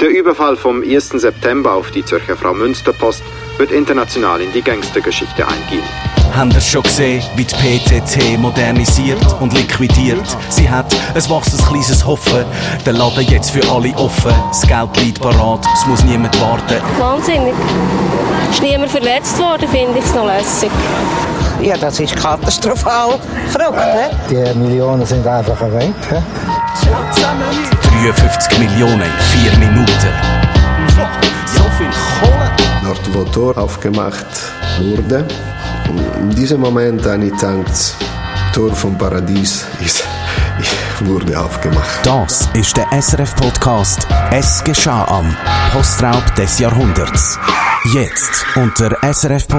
Der Überfall vom 1. September auf die Zürcher Frau Münsterpost wird international in die Gangstergeschichte eingehen. Habt ihr schon gesehen, wie die PTT modernisiert und liquidiert? Sie hat ein wachsendes kleines Hoffen, der Laden jetzt für alle offen. Das Geld liegt parat, es muss niemand warten. Wahnsinnig. Ist niemand verletzt worden, finde ich es noch lässig. Ja, das ist katastrophal verrückt. Ne? Die Millionen sind einfach weg. He? 53 Millionen in 4 Minuten. So viel Kohle. Dort, wo Tor aufgemacht wurde, in diesem Moment habe ich gedacht, Tor vom Paradies ist, wurde aufgemacht. Das ist der SRF-Podcast Es geschah am Postraub des Jahrhunderts. Jetzt unter srf.ch-audio.